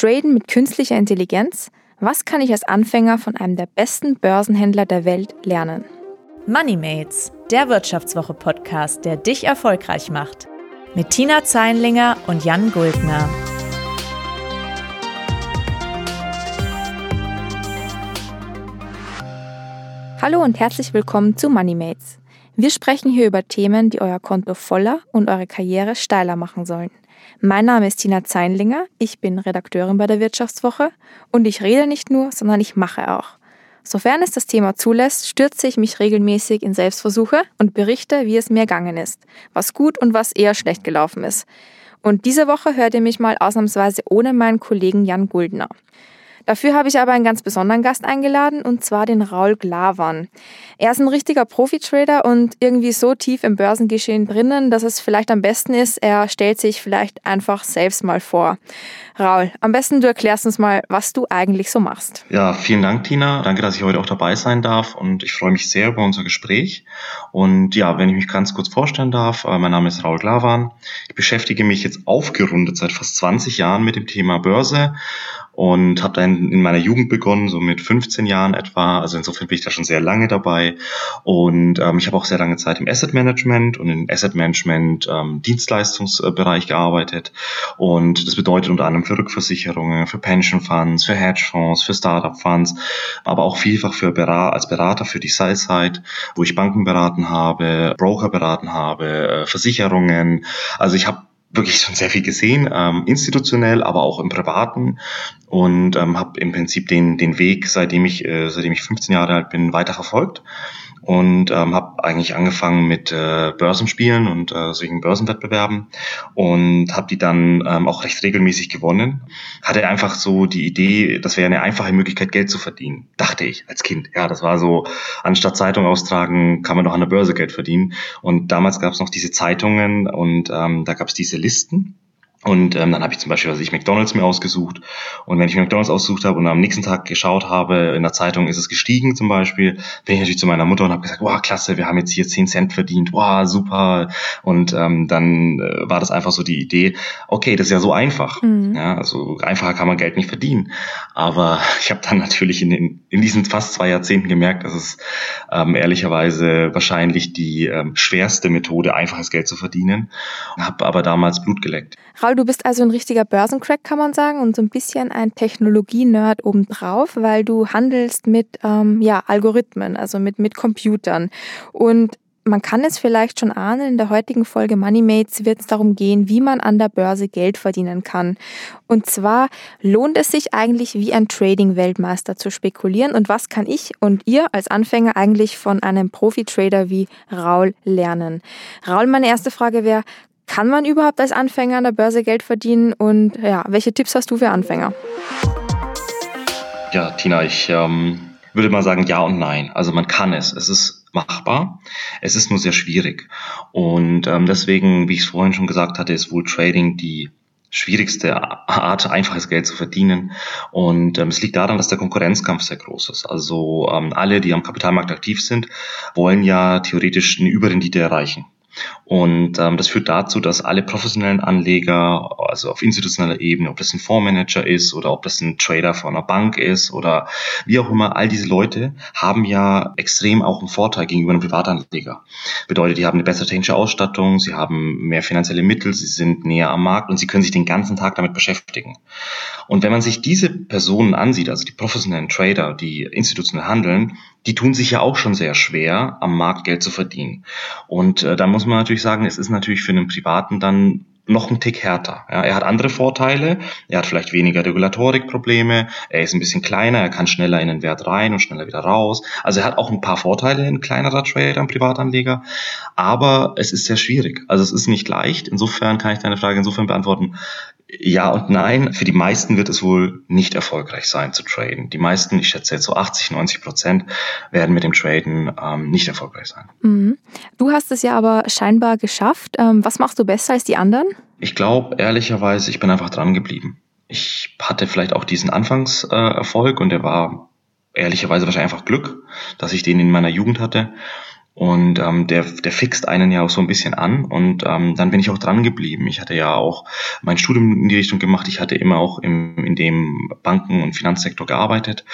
Traden mit künstlicher Intelligenz? Was kann ich als Anfänger von einem der besten Börsenhändler der Welt lernen? Moneymates, der Wirtschaftswoche-Podcast, der dich erfolgreich macht. Mit Tina Zeinlinger und Jan Guldner. Hallo und herzlich willkommen zu Moneymates. Wir sprechen hier über Themen, die euer Konto voller und eure Karriere steiler machen sollen. Mein Name ist Tina Zeinlinger, ich bin Redakteurin bei der Wirtschaftswoche und ich rede nicht nur, sondern ich mache auch. Sofern es das Thema zulässt, stürze ich mich regelmäßig in Selbstversuche und berichte, wie es mir ergangen ist, was gut und was eher schlecht gelaufen ist. Und diese Woche hört ihr mich mal ausnahmsweise ohne meinen Kollegen Jan Guldner. Dafür habe ich aber einen ganz besonderen Gast eingeladen, und zwar den Raul Glavan. Er ist ein richtiger Profi-Trader und irgendwie so tief im Börsengeschehen drinnen, dass es vielleicht am besten ist, er stellt sich vielleicht einfach selbst mal vor. Raul, am besten du erklärst uns mal, was du eigentlich so machst. Ja, vielen Dank, Tina. Danke, dass ich heute auch dabei sein darf und ich freue mich sehr über unser Gespräch. Und ja, wenn ich mich ganz kurz vorstellen darf, äh, mein Name ist Raul Glavan. Ich beschäftige mich jetzt aufgerundet seit fast 20 Jahren mit dem Thema Börse und habe dann in meiner Jugend begonnen, so mit 15 Jahren etwa. Also insofern bin ich da schon sehr lange dabei und ähm, ich habe auch sehr lange Zeit im Asset Management und im Asset Management ähm, Dienstleistungsbereich gearbeitet und das bedeutet unter anderem für Rückversicherungen, für Pension Funds, für Hedgefonds, für Startup Funds, aber auch vielfach für Berat als Berater für die Sell-Side, wo ich Banken beraten habe, Broker beraten habe, äh, Versicherungen. Also ich habe wirklich schon sehr viel gesehen, ähm, institutionell, aber auch im Privaten. Und ähm, habe im Prinzip den, den Weg, seitdem ich, äh, seitdem ich 15 Jahre alt bin, weiter verfolgt und ähm, habe eigentlich angefangen mit äh, Börsenspielen und äh, solchen Börsenwettbewerben und habe die dann ähm, auch recht regelmäßig gewonnen. Hatte einfach so die Idee, das wäre eine einfache Möglichkeit, Geld zu verdienen, dachte ich als Kind. Ja, das war so, anstatt Zeitung austragen, kann man doch an der Börse Geld verdienen. Und damals gab es noch diese Zeitungen und ähm, da gab es diese Listen und ähm, dann habe ich zum Beispiel, was ich McDonalds mir ausgesucht. Und wenn ich McDonalds ausgesucht habe und am nächsten Tag geschaut habe, in der Zeitung ist es gestiegen zum Beispiel, bin ich natürlich zu meiner Mutter und habe gesagt, wow, klasse, wir haben jetzt hier 10 Cent verdient, wow, super. Und ähm, dann äh, war das einfach so die Idee, okay, das ist ja so einfach. Mhm. Ja, also einfacher kann man Geld nicht verdienen. Aber ich habe dann natürlich in, den, in diesen fast zwei Jahrzehnten gemerkt, dass es ähm, ehrlicherweise wahrscheinlich die ähm, schwerste Methode, einfaches Geld zu verdienen. Habe aber damals Blut geleckt. Raul, du bist also ein richtiger Börsencrack, kann man sagen, und so ein bisschen ein Technologie-Nerd obendrauf, weil du handelst mit ähm, ja, Algorithmen, also mit, mit Computern. Und man kann es vielleicht schon ahnen, in der heutigen Folge Moneymates wird es darum gehen, wie man an der Börse Geld verdienen kann. Und zwar lohnt es sich eigentlich wie ein Trading-Weltmeister zu spekulieren und was kann ich und ihr als Anfänger eigentlich von einem Profi-Trader wie Raul lernen? Raul, meine erste Frage wäre, kann man überhaupt als Anfänger an der Börse Geld verdienen und ja, welche Tipps hast du für Anfänger? Ja, Tina, ich ähm, würde mal sagen ja und nein. Also man kann es. Es ist machbar. Es ist nur sehr schwierig. Und ähm, deswegen, wie ich es vorhin schon gesagt hatte, ist wohl Trading die schwierigste Art, einfaches Geld zu verdienen. Und ähm, es liegt daran, dass der Konkurrenzkampf sehr groß ist. Also ähm, alle, die am Kapitalmarkt aktiv sind, wollen ja theoretisch eine Überrendite erreichen. Und ähm, das führt dazu, dass alle professionellen Anleger, also auf institutioneller Ebene, ob das ein Fondsmanager ist oder ob das ein Trader von einer Bank ist oder wie auch immer, all diese Leute haben ja extrem auch einen Vorteil gegenüber einem Privatanleger. Bedeutet, die haben eine bessere technische Ausstattung, sie haben mehr finanzielle Mittel, sie sind näher am Markt und sie können sich den ganzen Tag damit beschäftigen. Und wenn man sich diese Personen ansieht, also die professionellen Trader, die institutionell handeln, die tun sich ja auch schon sehr schwer, am Markt Geld zu verdienen. Und äh, da muss man natürlich sagen, es ist natürlich für einen Privaten dann noch ein Tick härter. Ja, er hat andere Vorteile, er hat vielleicht weniger Regulatorikprobleme, er ist ein bisschen kleiner, er kann schneller in den Wert rein und schneller wieder raus. Also er hat auch ein paar Vorteile, ein kleinerer Trader, ein Privatanleger, aber es ist sehr schwierig. Also es ist nicht leicht. Insofern kann ich deine Frage insofern beantworten, ja und nein. Für die meisten wird es wohl nicht erfolgreich sein zu traden. Die meisten, ich schätze jetzt so 80, 90 Prozent, werden mit dem Traden ähm, nicht erfolgreich sein. Mhm. Du hast es ja aber scheinbar geschafft. Ähm, was machst du besser als die anderen? Ich glaube, ehrlicherweise, ich bin einfach dran geblieben. Ich hatte vielleicht auch diesen Anfangserfolg äh, und der war ehrlicherweise wahrscheinlich einfach Glück, dass ich den in meiner Jugend hatte. Und ähm, der, der fixt einen ja auch so ein bisschen an und ähm, dann bin ich auch dran geblieben. Ich hatte ja auch mein Studium in die Richtung gemacht. Ich hatte immer auch im, in dem Banken- und Finanzsektor gearbeitet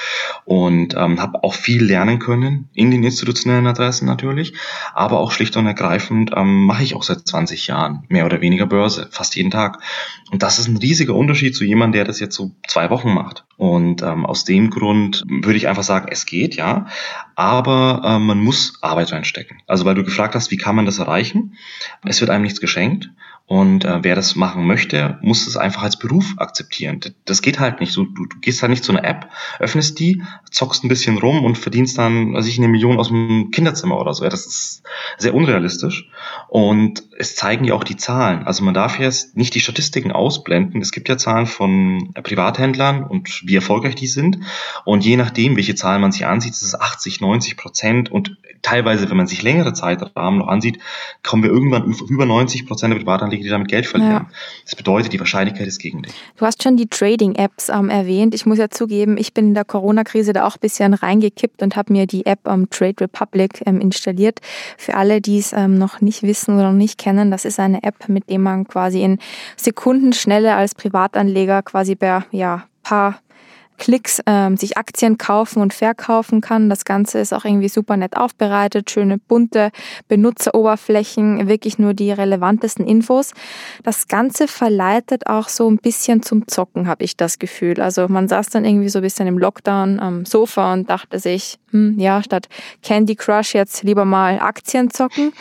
und ähm, habe auch viel lernen können in den institutionellen Adressen natürlich, aber auch schlicht und ergreifend ähm, mache ich auch seit 20 Jahren mehr oder weniger Börse, fast jeden Tag. Und das ist ein riesiger Unterschied zu jemandem, der das jetzt so zwei Wochen macht. Und ähm, aus dem Grund würde ich einfach sagen, es geht, ja, aber äh, man muss Arbeit reinstecken. Also weil du gefragt hast, wie kann man das erreichen? Es wird einem nichts geschenkt und äh, wer das machen möchte, muss es einfach als Beruf akzeptieren. Das geht halt nicht. Du, du, du gehst halt nicht zu einer App, öffnest die, zockst ein bisschen rum und verdienst dann, weiß ich, eine Million aus dem Kinderzimmer oder so. Ja, das ist sehr unrealistisch. Und es zeigen ja auch die Zahlen. Also man darf jetzt nicht die Statistiken ausblenden. Es gibt ja Zahlen von Privathändlern und wie erfolgreich die sind. Und je nachdem, welche Zahlen man sich ansieht, ist es 80, 90 Prozent. Und teilweise, wenn man sich längere Zeitrahmen noch ansieht, kommen wir irgendwann über 90 Prozent der Privatanleger Anleger, die damit Geld verlieren. Ja. Das bedeutet, die Wahrscheinlichkeit ist gegen dich. Du hast schon die Trading-Apps ähm, erwähnt. Ich muss ja zugeben, ich bin in der Corona-Krise da auch ein bisschen reingekippt und habe mir die App ähm, Trade Republic ähm, installiert. Für alle, die es ähm, noch nicht wissen oder noch nicht kennen, das ist eine App, mit der man quasi in Sekundenschnelle als Privatanleger quasi bei ja, paar Klicks ähm, sich Aktien kaufen und verkaufen kann. Das Ganze ist auch irgendwie super nett aufbereitet, schöne bunte Benutzeroberflächen, wirklich nur die relevantesten Infos. Das Ganze verleitet auch so ein bisschen zum Zocken, habe ich das Gefühl. Also man saß dann irgendwie so ein bisschen im Lockdown am Sofa und dachte sich, hm, ja, statt Candy Crush jetzt lieber mal Aktien zocken.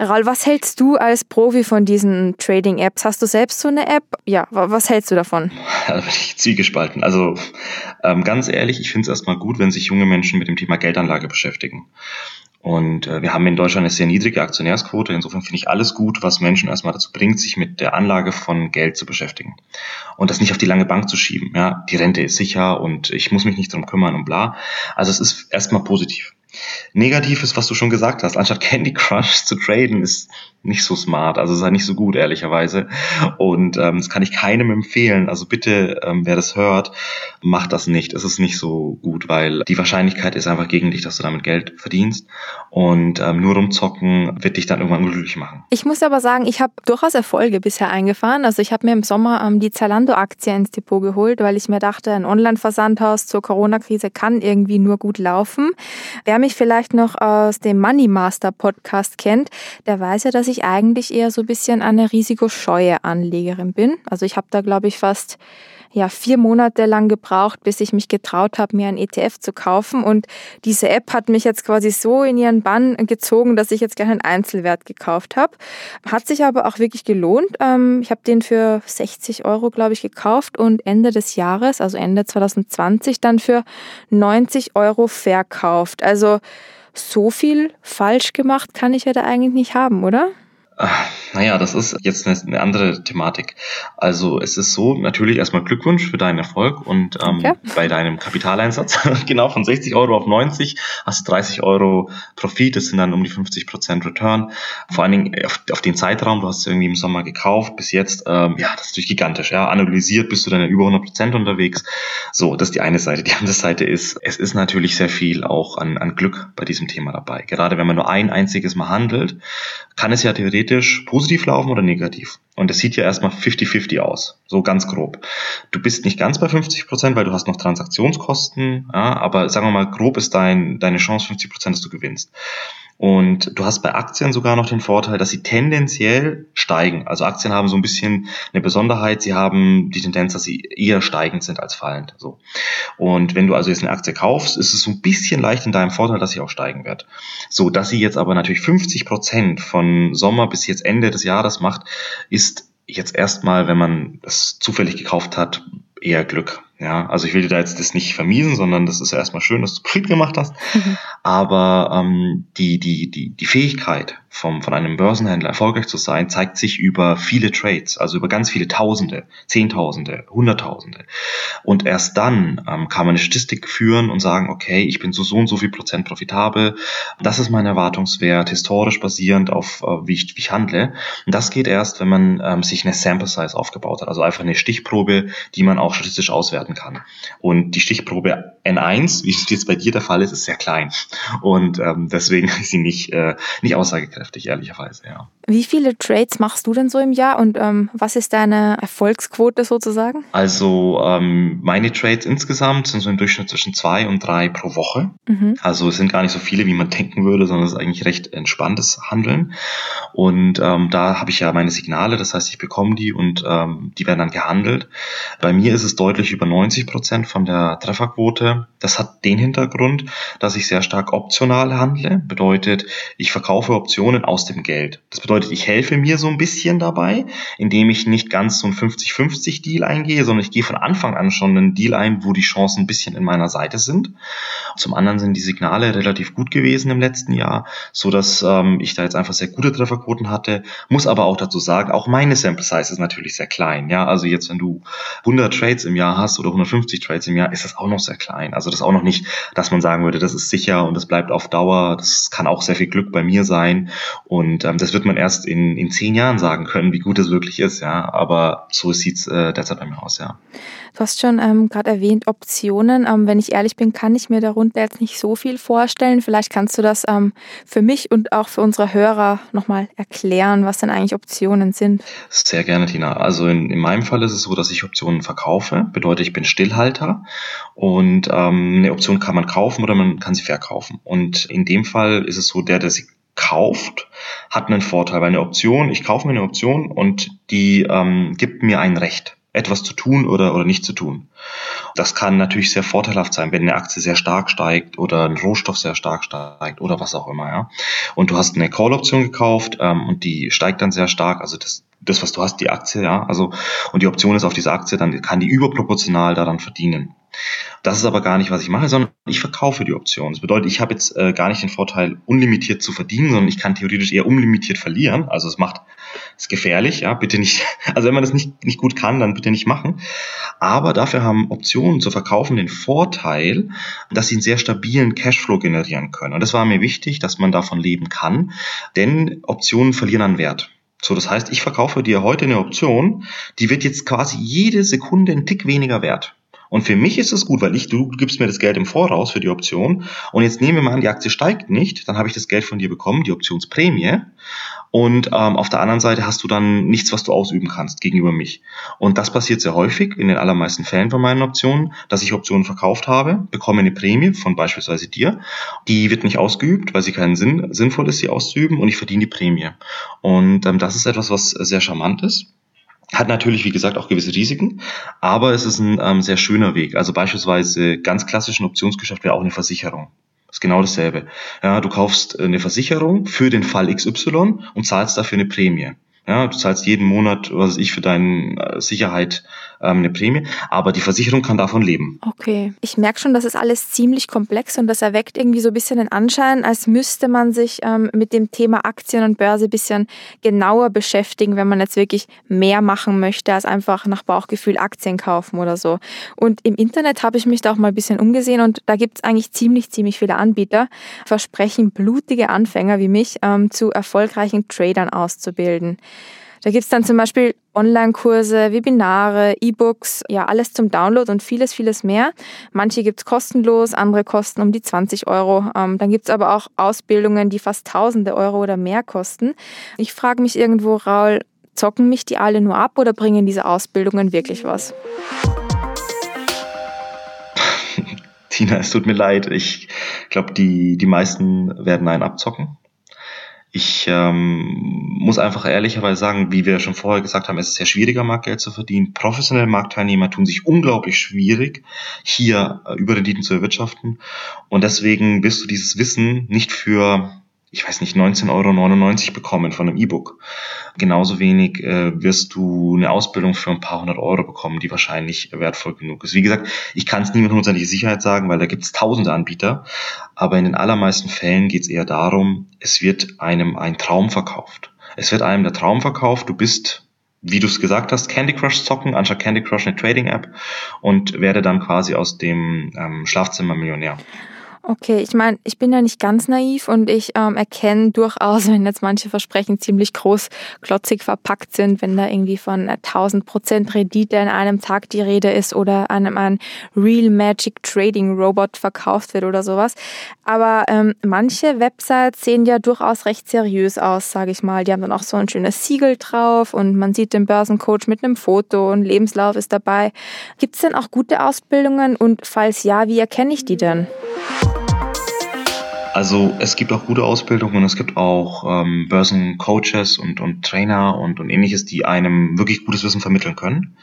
Raul, was hältst du als Profi von diesen Trading-Apps? Hast du selbst so eine App? Ja, was hältst du davon? Da bin ich zwiegespalten. Also ähm, ganz ehrlich, ich finde es erstmal gut, wenn sich junge Menschen mit dem Thema Geldanlage beschäftigen. Und äh, wir haben in Deutschland eine sehr niedrige Aktionärsquote. Insofern finde ich alles gut, was Menschen erstmal dazu bringt, sich mit der Anlage von Geld zu beschäftigen. Und das nicht auf die lange Bank zu schieben. Ja, die Rente ist sicher und ich muss mich nicht drum kümmern und bla. Also es ist erstmal positiv. Negativ ist, was du schon gesagt hast. Anstatt Candy Crush zu traden, ist nicht so smart. Also ist halt nicht so gut, ehrlicherweise. Und ähm, das kann ich keinem empfehlen. Also bitte, ähm, wer das hört, macht das nicht. Es ist nicht so gut, weil die Wahrscheinlichkeit ist einfach gegen dich, dass du damit Geld verdienst. Und ähm, nur rumzocken wird dich dann irgendwann unglücklich machen. Ich muss aber sagen, ich habe durchaus Erfolge bisher eingefahren. Also ich habe mir im Sommer ähm, die Zalando-Aktie ins Depot geholt, weil ich mir dachte, ein Online-Versandhaus zur Corona-Krise kann irgendwie nur gut laufen. Wer mich vielleicht noch aus dem Money Master Podcast kennt, der weiß ja, dass ich eigentlich eher so ein bisschen eine risikoscheue Anlegerin bin. Also ich habe da, glaube ich, fast ja vier Monate lang gebraucht, bis ich mich getraut habe, mir ein ETF zu kaufen. Und diese App hat mich jetzt quasi so in ihren Bann gezogen, dass ich jetzt gleich einen Einzelwert gekauft habe. Hat sich aber auch wirklich gelohnt. Ähm, ich habe den für 60 Euro, glaube ich, gekauft und Ende des Jahres, also Ende 2020, dann für 90 Euro verkauft. Also so viel falsch gemacht kann ich ja da eigentlich nicht haben, oder? Naja, das ist jetzt eine, andere Thematik. Also es ist so, natürlich erstmal Glückwunsch für deinen Erfolg und ähm, okay. bei deinem Kapitaleinsatz, genau von 60 Euro auf 90 hast du 30 Euro Profit, das sind dann um die 50 Prozent Return. Vor allen Dingen auf, auf, den Zeitraum, du hast es irgendwie im Sommer gekauft, bis jetzt, ähm, ja, das ist natürlich gigantisch. Ja, analysiert bist du dann über 100 Prozent unterwegs. So, das ist die eine Seite. Die andere Seite ist, es ist natürlich sehr viel auch an, an Glück bei diesem Thema dabei. Gerade wenn man nur ein einziges Mal handelt, kann es ja theoretisch positiv laufen oder negativ. Und das sieht ja erstmal 50-50 aus, so ganz grob. Du bist nicht ganz bei 50 Prozent, weil du hast noch Transaktionskosten, ja, aber sagen wir mal, grob ist dein, deine Chance 50 Prozent, dass du gewinnst. Und du hast bei Aktien sogar noch den Vorteil, dass sie tendenziell steigen. Also Aktien haben so ein bisschen eine Besonderheit. Sie haben die Tendenz, dass sie eher steigend sind als fallend. So. Und wenn du also jetzt eine Aktie kaufst, ist es so ein bisschen leicht in deinem Vorteil, dass sie auch steigen wird. So, dass sie jetzt aber natürlich 50 Prozent von Sommer bis jetzt Ende des Jahres macht, ist jetzt erstmal, wenn man das zufällig gekauft hat, eher Glück. Ja, also ich will dir da jetzt das nicht vermiesen, sondern das ist ja erstmal schön, dass du Profit gemacht hast. Mhm. Aber ähm, die, die, die, die Fähigkeit vom, von einem Börsenhändler erfolgreich zu sein, zeigt sich über viele Trades, also über ganz viele Tausende, Zehntausende, Hunderttausende. Und erst dann ähm, kann man eine Statistik führen und sagen, okay, ich bin so so und so viel Prozent profitabel. Das ist mein Erwartungswert, historisch basierend auf, äh, wie, ich, wie ich handle. Und das geht erst, wenn man ähm, sich eine Sample Size aufgebaut hat, also einfach eine Stichprobe, die man auch statistisch auswerten kann. Und die Stichprobe N1, wie es jetzt bei dir der Fall ist, ist sehr klein. Und ähm, deswegen ist sie nicht, äh, nicht aussagekräftig, ehrlicherweise, ja. Wie viele Trades machst du denn so im Jahr und ähm, was ist deine Erfolgsquote sozusagen? Also ähm, meine Trades insgesamt sind so im Durchschnitt zwischen zwei und drei pro Woche. Mhm. Also es sind gar nicht so viele, wie man denken würde, sondern es ist eigentlich recht entspanntes Handeln. Und ähm, da habe ich ja meine Signale, das heißt, ich bekomme die und ähm, die werden dann gehandelt. Bei mir ist es deutlich über 90 Prozent von der Trefferquote. Das hat den Hintergrund, dass ich sehr stark optional handle. Bedeutet, ich verkaufe Optionen aus dem Geld. Das bedeutet, ich helfe mir so ein bisschen dabei, indem ich nicht ganz so ein 50-50 Deal eingehe, sondern ich gehe von Anfang an schon einen Deal ein, wo die Chancen ein bisschen in meiner Seite sind. Zum anderen sind die Signale relativ gut gewesen im letzten Jahr, so dass ähm, ich da jetzt einfach sehr gute Trefferquoten hatte. Muss aber auch dazu sagen, auch meine Sample Size ist natürlich sehr klein. Ja, also jetzt, wenn du 100 Trades im Jahr hast oder 150 Trades im Jahr, ist das auch noch sehr klein. Also das auch noch nicht, dass man sagen würde, das ist sicher und das bleibt auf Dauer. Das kann auch sehr viel Glück bei mir sein und ähm, das wird man erst in, in zehn Jahren sagen können, wie gut es wirklich ist. Ja, aber so sieht's äh, derzeit bei mir aus. Ja. Du hast schon ähm, gerade erwähnt Optionen. Ähm, wenn ich ehrlich bin, kann ich mir darunter jetzt nicht so viel vorstellen. Vielleicht kannst du das ähm, für mich und auch für unsere Hörer nochmal erklären, was denn eigentlich Optionen sind. Sehr gerne, Tina. Also in, in meinem Fall ist es so, dass ich Optionen verkaufe. Bedeutet, ich bin Stillhalter und ähm, eine Option kann man kaufen oder man kann sie verkaufen. Und in dem Fall ist es so, der, der sie kauft, hat einen Vorteil. Weil eine Option, ich kaufe mir eine Option und die ähm, gibt mir ein Recht etwas zu tun oder, oder nicht zu tun. Das kann natürlich sehr vorteilhaft sein, wenn eine Aktie sehr stark steigt oder ein Rohstoff sehr stark steigt oder was auch immer. Ja. Und du hast eine Call-Option gekauft ähm, und die steigt dann sehr stark. Also das, das, was du hast, die Aktie, ja, also und die Option ist auf diese Aktie, dann kann die überproportional daran verdienen. Das ist aber gar nicht, was ich mache, sondern ich verkaufe die Option. Das bedeutet, ich habe jetzt äh, gar nicht den Vorteil, unlimitiert zu verdienen, sondern ich kann theoretisch eher unlimitiert verlieren. Also es macht es gefährlich, ja, bitte nicht. Also wenn man das nicht, nicht gut kann, dann bitte nicht machen. Aber dafür haben Optionen zu verkaufen den Vorteil, dass sie einen sehr stabilen Cashflow generieren können. Und das war mir wichtig, dass man davon leben kann, denn Optionen verlieren an Wert. So, das heißt, ich verkaufe dir heute eine Option, die wird jetzt quasi jede Sekunde einen Tick weniger wert. Und für mich ist es gut, weil ich, du gibst mir das Geld im Voraus für die Option. Und jetzt nehmen wir mal an, die Aktie steigt nicht, dann habe ich das Geld von dir bekommen, die Optionsprämie. Und ähm, auf der anderen Seite hast du dann nichts, was du ausüben kannst gegenüber mich. Und das passiert sehr häufig in den allermeisten Fällen von meinen Optionen, dass ich Optionen verkauft habe, bekomme eine Prämie von beispielsweise dir. Die wird nicht ausgeübt, weil sie keinen Sinn sinnvoll ist, sie auszuüben und ich verdiene die Prämie. Und ähm, das ist etwas, was sehr charmant ist. Hat natürlich, wie gesagt, auch gewisse Risiken, aber es ist ein ähm, sehr schöner Weg. Also beispielsweise ganz klassischen Optionsgeschäft wäre auch eine Versicherung. Das ist genau dasselbe. Ja, du kaufst eine Versicherung für den Fall XY und zahlst dafür eine Prämie. Ja, du zahlst jeden Monat, was weiß ich, für deine äh, Sicherheit ähm, eine Prämie, aber die Versicherung kann davon leben. Okay, ich merke schon, das ist alles ziemlich komplex und das erweckt irgendwie so ein bisschen den Anschein, als müsste man sich ähm, mit dem Thema Aktien und Börse ein bisschen genauer beschäftigen, wenn man jetzt wirklich mehr machen möchte, als einfach nach Bauchgefühl Aktien kaufen oder so. Und im Internet habe ich mich da auch mal ein bisschen umgesehen und da gibt es eigentlich ziemlich, ziemlich viele Anbieter, versprechen blutige Anfänger wie mich ähm, zu erfolgreichen Tradern auszubilden. Da gibt's dann zum Beispiel Online-Kurse, Webinare, E-Books, ja alles zum Download und vieles, vieles mehr. Manche gibt's kostenlos, andere kosten um die 20 Euro. Ähm, dann gibt's aber auch Ausbildungen, die fast tausende Euro oder mehr kosten. Ich frage mich irgendwo, Raul, zocken mich die alle nur ab oder bringen diese Ausbildungen wirklich was? Tina, es tut mir leid. Ich glaube, die, die meisten werden einen abzocken. Ich ähm, muss einfach ehrlicherweise sagen, wie wir schon vorher gesagt haben, es ist sehr schwieriger, Marktgeld zu verdienen. Professionelle Marktteilnehmer tun sich unglaublich schwierig, hier äh, Überrenditen zu erwirtschaften. Und deswegen wirst du dieses Wissen nicht für ich weiß nicht, 19,99 Euro bekommen von einem E-Book. Genauso wenig äh, wirst du eine Ausbildung für ein paar hundert Euro bekommen, die wahrscheinlich wertvoll genug ist. Wie gesagt, ich kann es nie mit hundertprozentige Sicherheit sagen, weil da gibt es tausende Anbieter. Aber in den allermeisten Fällen geht es eher darum, es wird einem ein Traum verkauft. Es wird einem der Traum verkauft, du bist wie du es gesagt hast, Candy Crush zocken, anstatt Candy Crush eine Trading-App und werde dann quasi aus dem ähm, Schlafzimmer Millionär. Okay, ich meine, ich bin ja nicht ganz naiv und ich ähm, erkenne durchaus, wenn jetzt manche Versprechen ziemlich großklotzig verpackt sind, wenn da irgendwie von 1000 Prozent Rendite in einem Tag die Rede ist oder einem ein Real Magic Trading Robot verkauft wird oder sowas. Aber ähm, manche Websites sehen ja durchaus recht seriös aus, sage ich mal. Die haben dann auch so ein schönes Siegel drauf und man sieht den Börsencoach mit einem Foto und Lebenslauf ist dabei. Gibt es denn auch gute Ausbildungen und falls ja, wie erkenne ich die denn? Also es gibt auch gute Ausbildungen und es gibt auch ähm, Börsencoaches und, und Trainer und, und ähnliches, die einem wirklich gutes Wissen vermitteln können.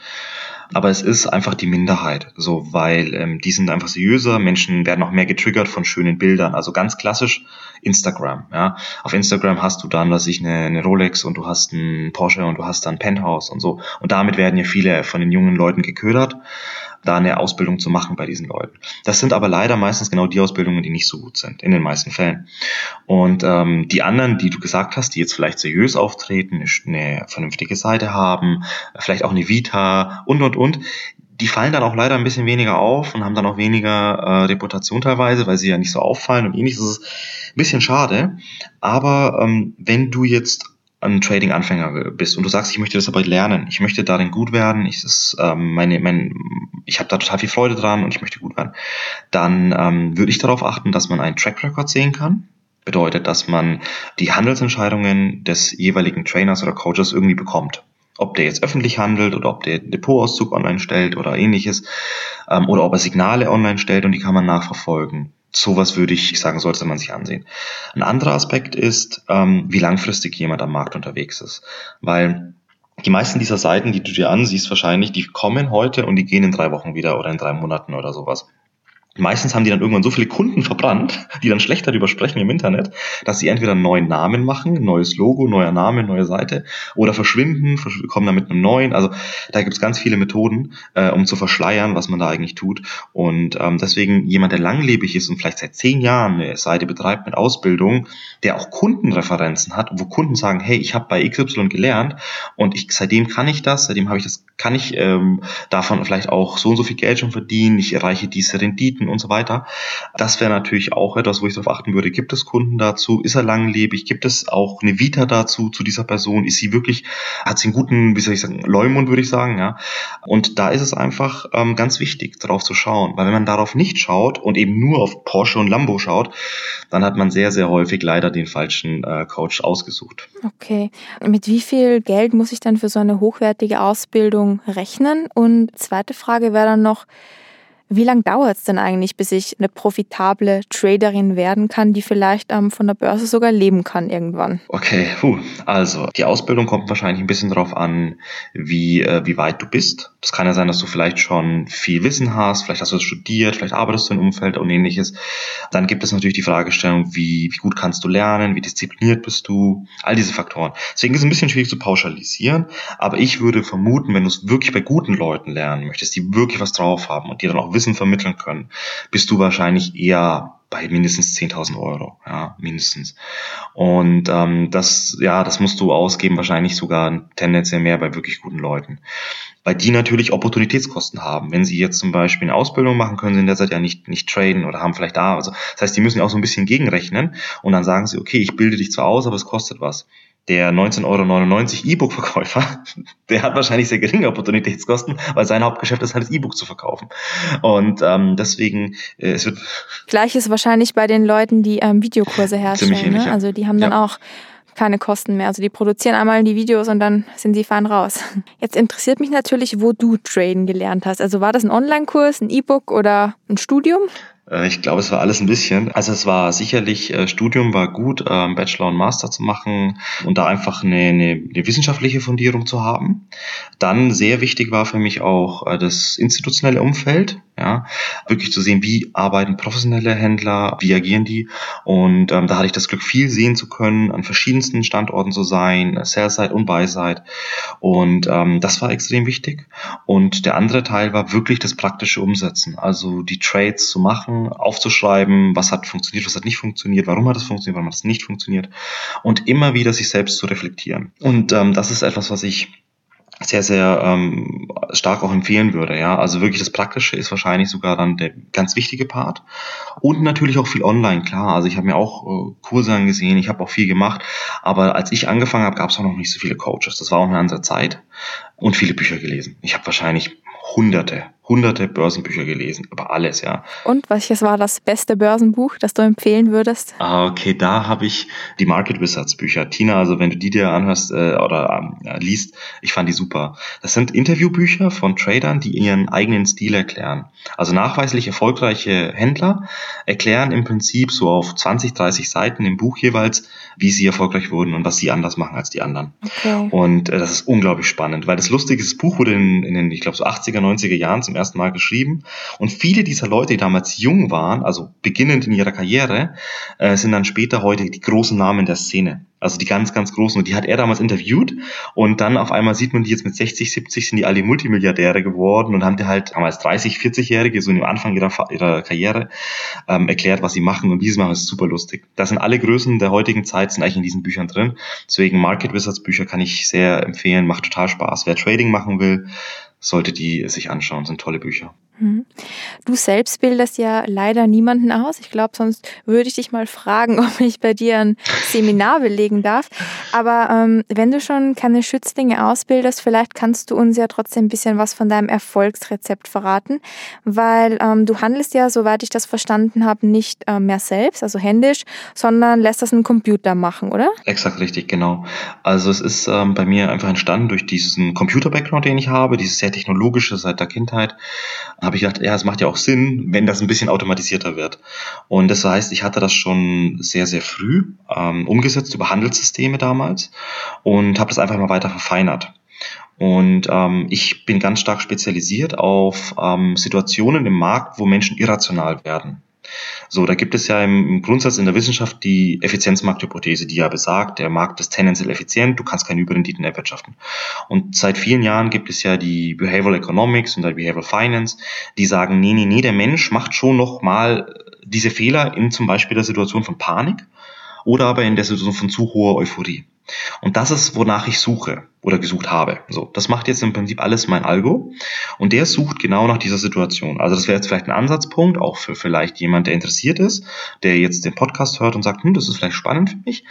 Aber es ist einfach die Minderheit, so weil ähm, die sind einfach seriöser. Menschen werden auch mehr getriggert von schönen Bildern. Also ganz klassisch Instagram. Ja, auf Instagram hast du dann, was ich eine, eine Rolex und du hast einen Porsche und du hast dann Penthouse und so. Und damit werden ja viele von den jungen Leuten geködert da eine Ausbildung zu machen bei diesen Leuten. Das sind aber leider meistens genau die Ausbildungen, die nicht so gut sind, in den meisten Fällen. Und ähm, die anderen, die du gesagt hast, die jetzt vielleicht seriös auftreten, eine vernünftige Seite haben, vielleicht auch eine Vita und, und, und, die fallen dann auch leider ein bisschen weniger auf und haben dann auch weniger äh, Reputation teilweise, weil sie ja nicht so auffallen und ähnliches. Das ist ein bisschen schade. Aber ähm, wenn du jetzt ein Trading-Anfänger bist. Und du sagst, ich möchte das aber lernen, ich möchte darin gut werden, ich, das, ähm, meine, mein, ich habe da total viel Freude dran und ich möchte gut werden, dann ähm, würde ich darauf achten, dass man einen Track Record sehen kann. Bedeutet, dass man die Handelsentscheidungen des jeweiligen Trainers oder Coaches irgendwie bekommt. Ob der jetzt öffentlich handelt oder ob der Depotauszug online stellt oder ähnliches, ähm, oder ob er Signale online stellt und die kann man nachverfolgen sowas würde ich sagen, sollte man sich ansehen. Ein anderer Aspekt ist, ähm, wie langfristig jemand am Markt unterwegs ist. Weil die meisten dieser Seiten, die du dir ansiehst, wahrscheinlich, die kommen heute und die gehen in drei Wochen wieder oder in drei Monaten oder sowas. Meistens haben die dann irgendwann so viele Kunden verbrannt, die dann schlecht darüber sprechen im Internet, dass sie entweder einen neuen Namen machen, neues Logo, neuer Name, neue Seite, oder verschwinden, kommen dann mit einem neuen. Also da gibt es ganz viele Methoden, äh, um zu verschleiern, was man da eigentlich tut. Und ähm, deswegen jemand, der langlebig ist und vielleicht seit zehn Jahren eine Seite betreibt mit Ausbildung, der auch Kundenreferenzen hat, wo Kunden sagen, hey, ich habe bei XY gelernt und ich, seitdem kann ich das, seitdem habe ich das, kann ich ähm, davon vielleicht auch so und so viel Geld schon verdienen, ich erreiche diese Renditen und so weiter. Das wäre natürlich auch etwas, wo ich darauf achten würde. Gibt es Kunden dazu? Ist er langlebig? Gibt es auch eine Vita dazu, zu dieser Person? Ist sie wirklich, hat sie einen guten, wie soll ich sagen, Leumund, würde ich sagen, ja. Und da ist es einfach ähm, ganz wichtig, darauf zu schauen. Weil wenn man darauf nicht schaut und eben nur auf Porsche und Lambo schaut, dann hat man sehr, sehr häufig leider den falschen äh, Coach ausgesucht. Okay. Mit wie viel Geld muss ich dann für so eine hochwertige Ausbildung rechnen? Und zweite Frage wäre dann noch, wie lange dauert es denn eigentlich, bis ich eine profitable Traderin werden kann, die vielleicht ähm, von der Börse sogar leben kann irgendwann? Okay, puh. also die Ausbildung kommt wahrscheinlich ein bisschen darauf an, wie, äh, wie weit du bist. Das kann ja sein, dass du vielleicht schon viel Wissen hast, vielleicht hast du es studiert, vielleicht arbeitest du im Umfeld und ähnliches. Dann gibt es natürlich die Fragestellung, wie, wie gut kannst du lernen, wie diszipliniert bist du, all diese Faktoren. Deswegen ist es ein bisschen schwierig zu pauschalisieren, aber ich würde vermuten, wenn du es wirklich bei guten Leuten lernen möchtest, die wirklich was drauf haben und die dann auch Wissen vermitteln können, bist du wahrscheinlich eher bei mindestens 10.000 Euro, ja, mindestens. Und ähm, das, ja, das musst du ausgeben, wahrscheinlich sogar tendenziell mehr bei wirklich guten Leuten. Weil die natürlich Opportunitätskosten haben. Wenn sie jetzt zum Beispiel eine Ausbildung machen, können sie in der Zeit ja nicht, nicht traden oder haben vielleicht da. Also, das heißt, die müssen ja auch so ein bisschen gegenrechnen und dann sagen sie, okay, ich bilde dich zwar aus, aber es kostet was der 19,99 Euro E-Book-Verkäufer, der hat wahrscheinlich sehr geringe Opportunitätskosten, weil sein Hauptgeschäft ist halt das E-Book zu verkaufen. Und ähm, deswegen, äh, es wird. Gleiches wahrscheinlich bei den Leuten, die ähm, Videokurse herstellen. Ziemlich ähnlich, ne? Also die haben dann ja. auch keine Kosten mehr. Also die produzieren einmal die Videos und dann sind sie fein raus. Jetzt interessiert mich natürlich, wo du Traden gelernt hast. Also war das ein Online-Kurs, ein E-Book oder ein Studium? Äh, ich glaube, es war alles ein bisschen. Also es war sicherlich, äh, Studium war gut, äh, Bachelor und Master zu machen und da einfach eine, eine, eine wissenschaftliche Fundierung zu haben. Dann sehr wichtig war für mich auch äh, das institutionelle Umfeld, ja, wirklich zu sehen, wie arbeiten professionelle Händler, wie agieren die. Und ähm, da hatte ich das Glück, viel sehen zu können, an verschiedensten Standorten zu sein, Sell-Side und Buy-Side. Und ähm, das war extrem wichtig. Und der andere Teil war wirklich das praktische Umsetzen, also die Trades zu machen aufzuschreiben, was hat funktioniert, was hat nicht funktioniert, warum hat es funktioniert, warum hat es nicht funktioniert und immer wieder sich selbst zu reflektieren. Und ähm, das ist etwas, was ich sehr, sehr ähm, stark auch empfehlen würde. Ja, also wirklich das Praktische ist wahrscheinlich sogar dann der ganz wichtige Part und natürlich auch viel online. Klar, also ich habe mir auch äh, Kurse angesehen, ich habe auch viel gemacht, aber als ich angefangen habe, gab es auch noch nicht so viele Coaches. Das war auch eine andere Zeit und viele Bücher gelesen. Ich habe wahrscheinlich hunderte, hunderte Börsenbücher gelesen, über alles, ja. Und welches war das beste Börsenbuch, das du empfehlen würdest? Ah, okay, da habe ich die Market Wizards Bücher. Tina, also wenn du die dir anhörst äh, oder äh, liest, ich fand die super. Das sind Interviewbücher von Tradern, die ihren eigenen Stil erklären. Also nachweislich erfolgreiche Händler erklären im Prinzip so auf 20, 30 Seiten im Buch jeweils, wie sie erfolgreich wurden und was sie anders machen als die anderen. Okay. Und äh, das ist unglaublich spannend, weil das lustige ist, das Buch wurde in, in den, ich glaube, so 80er, 90er Jahren zum ersten Mal geschrieben. Und viele dieser Leute, die damals jung waren, also beginnend in ihrer Karriere, äh, sind dann später heute die großen Namen der Szene. Also die ganz, ganz großen. Und die hat er damals interviewt. Und dann auf einmal sieht man die jetzt mit 60, 70 sind die alle Multimilliardäre geworden und haben die halt damals 30, 40-Jährige, so im Anfang ihrer, ihrer Karriere, ähm, erklärt, was sie machen. Und sie machen, ist super lustig. Da sind alle Größen der heutigen Zeit sind eigentlich in diesen Büchern drin. Deswegen Market Wizards Bücher kann ich sehr empfehlen. Macht total Spaß. Wer Trading machen will, sollte die sich anschauen. Sind tolle Bücher. Mhm. Du selbst bildest ja leider niemanden aus. Ich glaube, sonst würde ich dich mal fragen, ob ich bei dir ein Seminar belegen darf. Aber ähm, wenn du schon keine Schützlinge ausbildest, vielleicht kannst du uns ja trotzdem ein bisschen was von deinem Erfolgsrezept verraten, weil ähm, du handelst ja, soweit ich das verstanden habe, nicht äh, mehr selbst, also händisch, sondern lässt das einen Computer machen, oder? Exakt richtig, genau. Also es ist ähm, bei mir einfach entstanden durch diesen Computer-Background, den ich habe, dieses sehr technologische seit der Kindheit habe ich gedacht, ja, es macht ja auch Sinn, wenn das ein bisschen automatisierter wird. Und das heißt, ich hatte das schon sehr, sehr früh ähm, umgesetzt über Handelssysteme damals und habe das einfach mal weiter verfeinert. Und ähm, ich bin ganz stark spezialisiert auf ähm, Situationen im Markt, wo Menschen irrational werden. So, da gibt es ja im Grundsatz in der Wissenschaft die Effizienzmarkthypothese, die ja besagt, der Markt ist tendenziell effizient, du kannst keine Überrenditen erwirtschaften. Und seit vielen Jahren gibt es ja die Behavioral Economics und die Behavioral Finance, die sagen, nee, nee, nee, der Mensch macht schon noch mal diese Fehler in zum Beispiel der Situation von Panik oder aber in der Situation von zu hoher Euphorie. Und das ist, wonach ich suche oder gesucht habe. So, das macht jetzt im Prinzip alles mein Algo und der sucht genau nach dieser Situation. Also das wäre jetzt vielleicht ein Ansatzpunkt, auch für vielleicht jemand, der interessiert ist, der jetzt den Podcast hört und sagt, hm, das ist vielleicht spannend für mich,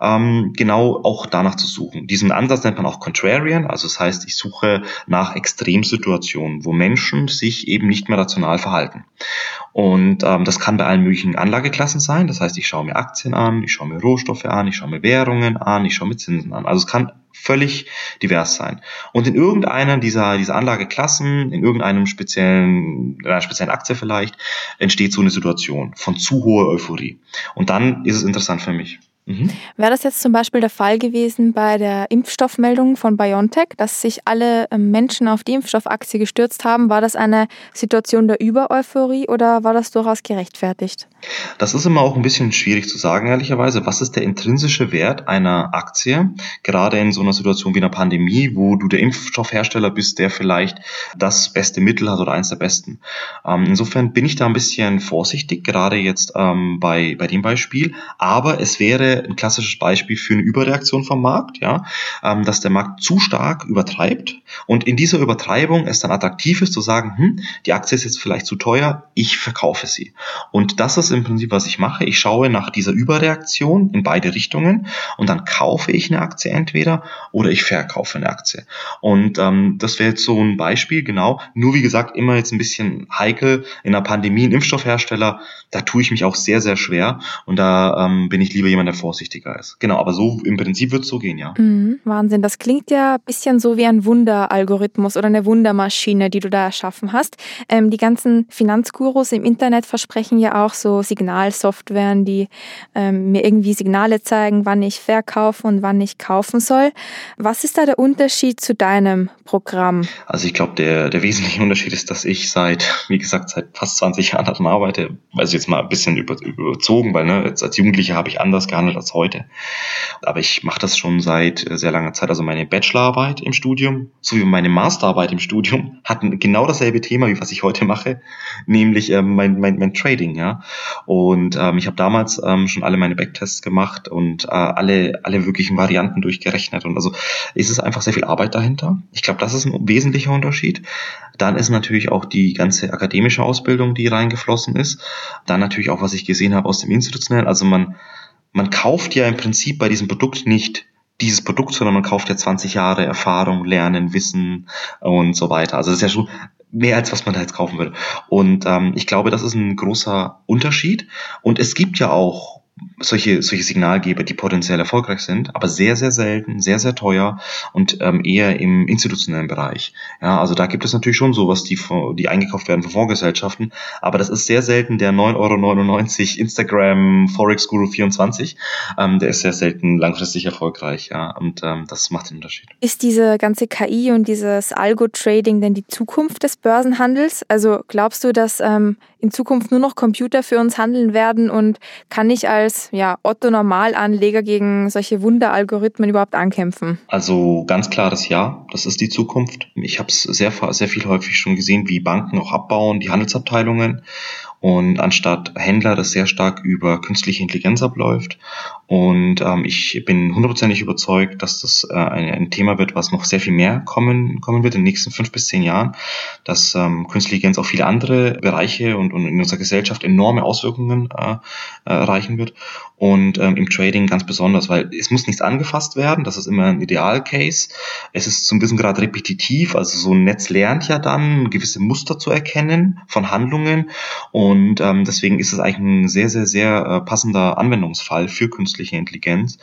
ähm, genau auch danach zu suchen. Diesen Ansatz nennt man auch Contrarian, also das heißt, ich suche nach Extremsituationen, wo Menschen sich eben nicht mehr rational verhalten. Und ähm, das kann bei allen möglichen Anlageklassen sein. Das heißt, ich schaue mir Aktien an, ich schaue mir Rohstoffe an, ich schaue mir Währungen an, ich schaue mir Zinsen an. Also es kann völlig divers sein. Und in irgendeiner dieser, dieser Anlageklassen, in irgendeinem speziellen, einer speziellen Aktie vielleicht, entsteht so eine Situation von zu hoher Euphorie. Und dann ist es interessant für mich. Mhm. Wäre das jetzt zum Beispiel der Fall gewesen bei der Impfstoffmeldung von BioNTech, dass sich alle ähm, Menschen auf die Impfstoffaktie gestürzt haben? War das eine Situation der Übereuphorie oder war das durchaus gerechtfertigt? Das ist immer auch ein bisschen schwierig zu sagen, ehrlicherweise. Was ist der intrinsische Wert einer Aktie? Gerade in so einer Situation wie einer Pandemie, wo du der Impfstoffhersteller bist, der vielleicht das beste Mittel hat oder eins der besten. Ähm, insofern bin ich da ein bisschen vorsichtig, gerade jetzt ähm, bei, bei dem Beispiel. Aber es wäre ein klassisches Beispiel für eine Überreaktion vom Markt, ja, ähm, dass der Markt zu stark übertreibt und in dieser Übertreibung es dann attraktiv ist zu sagen, hm, die Aktie ist jetzt vielleicht zu teuer, ich verkaufe sie. Und das ist im Prinzip, was ich mache. Ich schaue nach dieser Überreaktion in beide Richtungen und dann kaufe ich eine Aktie entweder oder ich verkaufe eine Aktie. Und ähm, das wäre jetzt so ein Beispiel, genau. Nur wie gesagt, immer jetzt ein bisschen heikel in einer Pandemie, ein Impfstoffhersteller, da tue ich mich auch sehr, sehr schwer und da ähm, bin ich lieber jemand, der vorsichtiger ist. Genau, aber so im Prinzip wird es so gehen, ja. Mhm, Wahnsinn, das klingt ja ein bisschen so wie ein Wunderalgorithmus oder eine Wundermaschine, die du da erschaffen hast. Ähm, die ganzen Finanzgurus im Internet versprechen ja auch so Signalsoftwaren, die ähm, mir irgendwie Signale zeigen, wann ich verkaufen und wann ich kaufen soll. Was ist da der Unterschied zu deinem Programm? Also ich glaube, der, der wesentliche Unterschied ist, dass ich seit, wie gesagt, seit fast 20 Jahren daran arbeite. Also jetzt mal ein bisschen über, überzogen, weil ne, jetzt als Jugendlicher habe ich anders gehandelt verändert als heute. Aber ich mache das schon seit äh, sehr langer Zeit. Also meine Bachelorarbeit im Studium sowie meine Masterarbeit im Studium hatten genau dasselbe Thema, wie was ich heute mache, nämlich ähm, mein, mein, mein Trading. Ja. Und ähm, ich habe damals ähm, schon alle meine Backtests gemacht und äh, alle, alle wirklichen Varianten durchgerechnet. Und also ist es einfach sehr viel Arbeit dahinter. Ich glaube, das ist ein wesentlicher Unterschied. Dann ist natürlich auch die ganze akademische Ausbildung, die reingeflossen ist. Dann natürlich auch, was ich gesehen habe aus dem Institutionellen. Also man, man kauft ja im Prinzip bei diesem Produkt nicht dieses Produkt, sondern man kauft ja 20 Jahre Erfahrung, Lernen, Wissen und so weiter. Also das ist ja schon mehr als was man da jetzt kaufen würde. Und ähm, ich glaube, das ist ein großer Unterschied. Und es gibt ja auch solche, solche Signalgeber, die potenziell erfolgreich sind, aber sehr, sehr selten, sehr, sehr teuer und ähm, eher im institutionellen Bereich. Ja, also da gibt es natürlich schon sowas, die, die eingekauft werden von Fondsgesellschaften, aber das ist sehr selten der 9,99 Euro Instagram Forex Guru 24. Ähm, der ist sehr selten langfristig erfolgreich, ja, und ähm, das macht den Unterschied. Ist diese ganze KI und dieses Algo-Trading denn die Zukunft des Börsenhandels? Also glaubst du, dass ähm, in Zukunft nur noch Computer für uns handeln werden und kann ich als ja, Otto-Normalanleger gegen solche Wunderalgorithmen überhaupt ankämpfen? Also ganz klares Ja, das ist die Zukunft. Ich habe es sehr, sehr viel häufig schon gesehen, wie Banken auch abbauen, die Handelsabteilungen und anstatt Händler das sehr stark über künstliche Intelligenz abläuft. Und ähm, ich bin hundertprozentig überzeugt, dass das äh, ein, ein, Thema wird, was noch sehr viel mehr kommen, kommen wird in den nächsten fünf bis zehn Jahren, dass ähm, künstliche Intelligenz auf viele andere Bereiche und, und in unserer Gesellschaft enorme Auswirkungen äh, erreichen wird und ähm, im Trading ganz besonders, weil es muss nichts angefasst werden, das ist immer ein Idealcase. Es ist zum gewissen Grad repetitiv, also so ein Netz lernt ja dann gewisse Muster zu erkennen von Handlungen und ähm, deswegen ist es eigentlich ein sehr, sehr, sehr äh, passender Anwendungsfall für künstliche Intelligenz.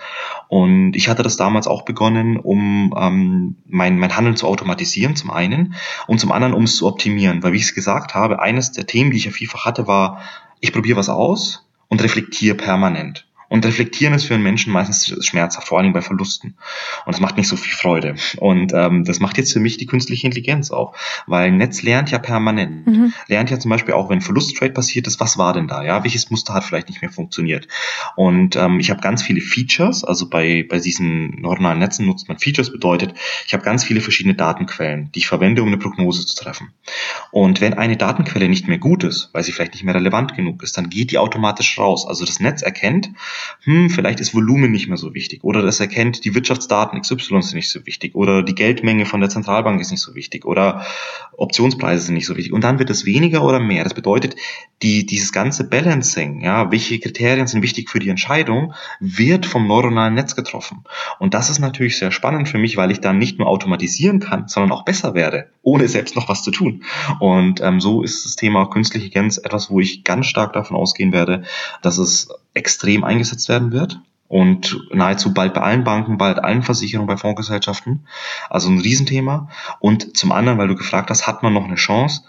Und ich hatte das damals auch begonnen, um ähm, mein, mein Handeln zu automatisieren, zum einen, und zum anderen, um es zu optimieren, weil wie ich es gesagt habe, eines der Themen, die ich ja vielfach hatte, war, ich probiere was aus und reflektiere permanent. Und reflektieren ist für einen Menschen meistens schmerzhaft, vor allem bei Verlusten. Und das macht nicht so viel Freude. Und ähm, das macht jetzt für mich die künstliche Intelligenz auch. Weil ein Netz lernt ja permanent. Mhm. Lernt ja zum Beispiel auch, wenn Verlusttrade passiert ist, was war denn da? Ja, welches Muster hat vielleicht nicht mehr funktioniert? Und ähm, ich habe ganz viele Features, also bei, bei diesen neuronalen Netzen nutzt man Features, bedeutet, ich habe ganz viele verschiedene Datenquellen, die ich verwende, um eine Prognose zu treffen. Und wenn eine Datenquelle nicht mehr gut ist, weil sie vielleicht nicht mehr relevant genug ist, dann geht die automatisch raus. Also das Netz erkennt, hm, vielleicht ist Volumen nicht mehr so wichtig oder das erkennt, die Wirtschaftsdaten XY sind nicht so wichtig oder die Geldmenge von der Zentralbank ist nicht so wichtig oder Optionspreise sind nicht so wichtig und dann wird es weniger oder mehr. Das bedeutet, die, dieses ganze Balancing, ja, welche Kriterien sind wichtig für die Entscheidung, wird vom neuronalen Netz getroffen. Und das ist natürlich sehr spannend für mich, weil ich dann nicht nur automatisieren kann, sondern auch besser werde, ohne selbst noch was zu tun. Und ähm, so ist das Thema künstliche Intelligenz etwas, wo ich ganz stark davon ausgehen werde, dass es extrem eingesetzt werden wird und nahezu bald bei allen Banken, bald allen Versicherungen, bei Fondsgesellschaften. Also ein Riesenthema. Und zum anderen, weil du gefragt hast, hat man noch eine Chance?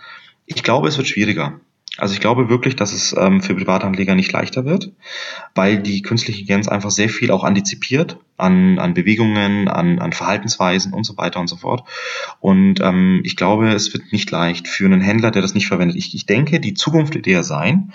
Ich glaube, es wird schwieriger. Also ich glaube wirklich, dass es ähm, für Privatanleger nicht leichter wird, weil die künstliche Intelligenz einfach sehr viel auch antizipiert an, an Bewegungen, an, an Verhaltensweisen und so weiter und so fort. Und ähm, ich glaube, es wird nicht leicht für einen Händler, der das nicht verwendet. Ich, ich denke, die Zukunft wird eher sein,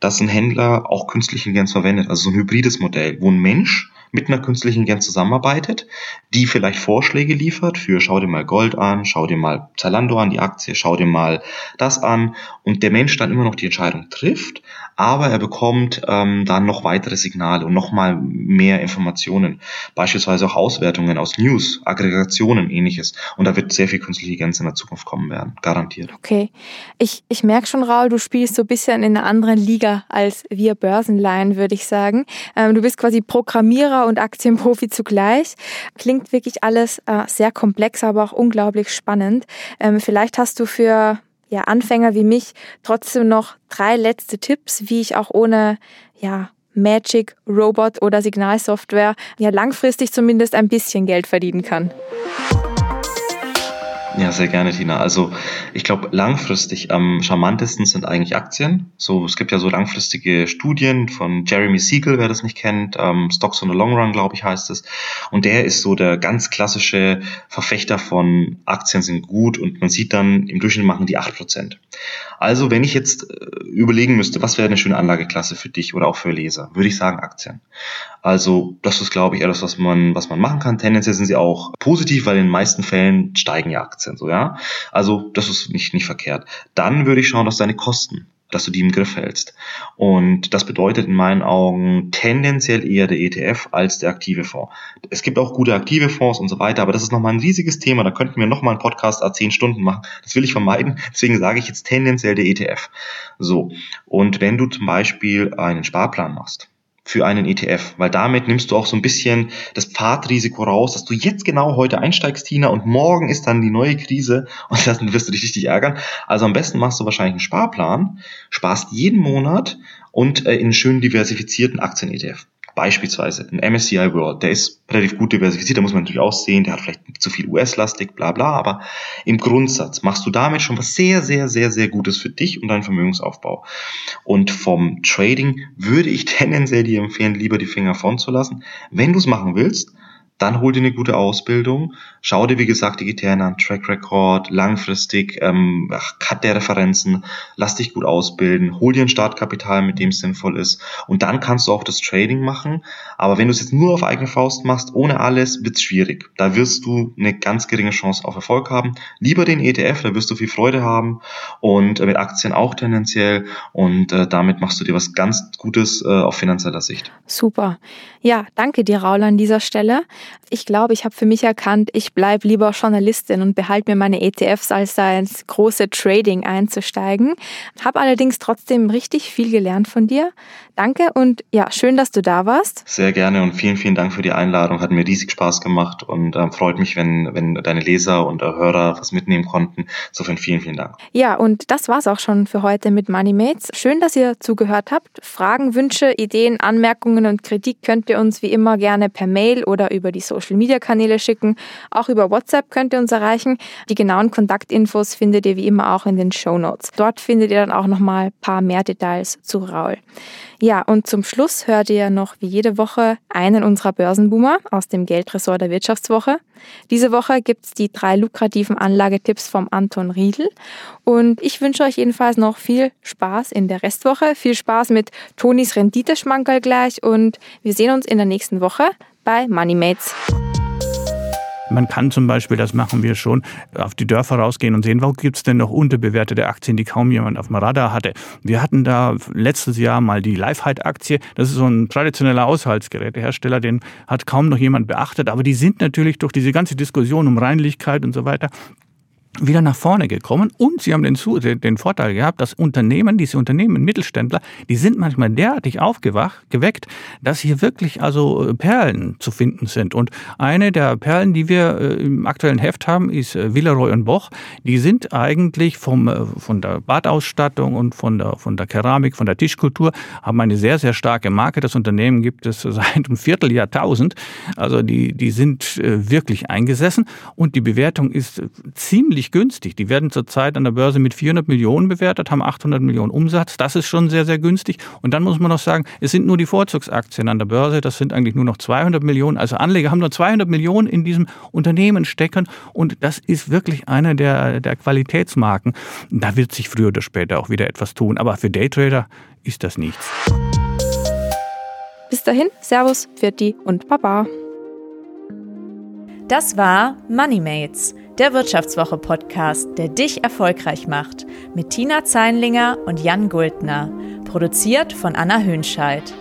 dass ein Händler auch künstliche Intelligenz verwendet, also so ein hybrides Modell, wo ein Mensch mit einer künstlichen Intelligenz zusammenarbeitet, die vielleicht Vorschläge liefert für schau dir mal Gold an, schau dir mal Zalando an, die Aktie, schau dir mal das an. Und der Mensch dann immer noch die Entscheidung trifft, aber er bekommt ähm, dann noch weitere Signale und nochmal mehr Informationen, beispielsweise auch Auswertungen aus News, Aggregationen, ähnliches. Und da wird sehr viel künstliche Intelligenz in der Zukunft kommen werden, garantiert. Okay, ich, ich merke schon, Raul, du spielst so ein bisschen in einer anderen Liga als wir Börsenlaien, würde ich sagen. Ähm, du bist quasi Programmierer und Aktienprofi zugleich. Klingt wirklich alles äh, sehr komplex, aber auch unglaublich spannend. Ähm, vielleicht hast du für ja, Anfänger wie mich trotzdem noch drei letzte Tipps, wie ich auch ohne ja, Magic, Robot oder Signalsoftware ja langfristig zumindest ein bisschen Geld verdienen kann. Ja, sehr gerne, Tina. Also ich glaube, langfristig am charmantesten sind eigentlich Aktien. So, es gibt ja so langfristige Studien von Jeremy Siegel, wer das nicht kennt, ähm, Stocks on the Long Run, glaube ich, heißt es. Und der ist so der ganz klassische Verfechter von Aktien sind gut und man sieht dann, im Durchschnitt machen die acht Prozent. Also wenn ich jetzt äh, überlegen müsste, was wäre eine schöne Anlageklasse für dich oder auch für Leser, würde ich sagen Aktien. Also das ist, glaube ich, etwas, was man, was man machen kann. Tendenziell sind sie auch positiv, weil in den meisten Fällen steigen ja Aktien so, ja. Also das ist nicht, nicht verkehrt. Dann würde ich schauen, dass deine Kosten dass du die im Griff hältst. Und das bedeutet in meinen Augen tendenziell eher der ETF als der aktive Fonds. Es gibt auch gute aktive Fonds und so weiter, aber das ist nochmal ein riesiges Thema. Da könnten wir nochmal einen Podcast a 10 Stunden machen. Das will ich vermeiden. Deswegen sage ich jetzt tendenziell der ETF. So. Und wenn du zum Beispiel einen Sparplan machst, für einen ETF, weil damit nimmst du auch so ein bisschen das Pfadrisiko raus, dass du jetzt genau heute einsteigst, Tina, und morgen ist dann die neue Krise und dann wirst du dich richtig ärgern. Also am besten machst du wahrscheinlich einen Sparplan, sparst jeden Monat und äh, in einen schön diversifizierten Aktien-ETF. Beispielsweise ein MSCI World, der ist relativ gut diversifiziert, da muss man natürlich auch sehen, der hat vielleicht zu viel US-lastig, bla bla, aber im Grundsatz machst du damit schon was sehr, sehr, sehr, sehr Gutes für dich und deinen Vermögensaufbau. Und vom Trading würde ich tendenziell dir empfehlen, lieber die Finger von zu lassen. Wenn du es machen willst, dann hol dir eine gute Ausbildung, schau dir wie gesagt die Gitarren an, Track Record, langfristig, ähm, cut der Referenzen, lass dich gut ausbilden, hol dir ein Startkapital, mit dem es sinnvoll ist und dann kannst du auch das Trading machen. Aber wenn du es jetzt nur auf eigene Faust machst, ohne alles, wird's schwierig. Da wirst du eine ganz geringe Chance auf Erfolg haben. Lieber den ETF, da wirst du viel Freude haben und äh, mit Aktien auch tendenziell und äh, damit machst du dir was ganz Gutes äh, auf finanzieller Sicht. Super. Ja, danke dir, Raul, an dieser Stelle. Ich glaube, ich habe für mich erkannt, ich bleibe lieber Journalistin und behalte mir meine ETFs, als da ins große Trading einzusteigen. Habe allerdings trotzdem richtig viel gelernt von dir. Danke und ja, schön, dass du da warst. Sehr gerne und vielen, vielen Dank für die Einladung. Hat mir riesig Spaß gemacht und äh, freut mich, wenn, wenn deine Leser und äh, Hörer was mitnehmen konnten. Insofern vielen, vielen Dank. Ja, und das war's auch schon für heute mit MoneyMates. Schön, dass ihr zugehört habt. Fragen, Wünsche, Ideen, Anmerkungen und Kritik könnt ihr uns wie immer gerne per Mail oder über die Social Media Kanäle schicken. Auch über WhatsApp könnt ihr uns erreichen. Die genauen Kontaktinfos findet ihr wie immer auch in den Show Notes. Dort findet ihr dann auch nochmal ein paar mehr Details zu Raul. Ja, und zum Schluss hört ihr noch wie jede Woche einen unserer Börsenboomer aus dem Geldressort der Wirtschaftswoche. Diese Woche gibt's die drei lukrativen Anlagetipps vom Anton Riedel. Und ich wünsche euch jedenfalls noch viel Spaß in der Restwoche. Viel Spaß mit Tonis Renditeschmankerl gleich und wir sehen uns in der nächsten Woche bei MoneyMates. Man kann zum Beispiel, das machen wir schon, auf die Dörfer rausgehen und sehen, wo gibt es denn noch unterbewertete Aktien, die kaum jemand auf dem Radar hatte. Wir hatten da letztes Jahr mal die Lifehide-Aktie. Das ist so ein traditioneller Haushaltsgerätehersteller, den hat kaum noch jemand beachtet. Aber die sind natürlich durch diese ganze Diskussion um Reinlichkeit und so weiter wieder nach vorne gekommen und sie haben den, den, Vorteil gehabt, dass Unternehmen, diese Unternehmen, Mittelständler, die sind manchmal derartig aufgewacht, geweckt, dass hier wirklich also äh, Perlen zu finden sind. Und eine der Perlen, die wir äh, im aktuellen Heft haben, ist äh, Villeroy und Boch. Die sind eigentlich vom, von der Badausstattung und von der, von der Keramik, von der Tischkultur, haben eine sehr, sehr starke Marke. Das Unternehmen gibt es seit einem Vierteljahrtausend. Also die, die sind wirklich eingesessen und die Bewertung ist ziemlich ziemlich günstig. Die werden zurzeit an der Börse mit 400 Millionen bewertet, haben 800 Millionen Umsatz. Das ist schon sehr, sehr günstig. Und dann muss man noch sagen, es sind nur die Vorzugsaktien an der Börse. Das sind eigentlich nur noch 200 Millionen. Also Anleger haben nur 200 Millionen in diesem Unternehmen stecken. Und das ist wirklich eine der, der Qualitätsmarken. Da wird sich früher oder später auch wieder etwas tun. Aber für Daytrader ist das nichts. Bis dahin, Servus, Pfirti und Baba. Das war MoneyMates der Wirtschaftswoche-Podcast, der dich erfolgreich macht, mit Tina Zeinlinger und Jan Guldner, produziert von Anna Hönscheid.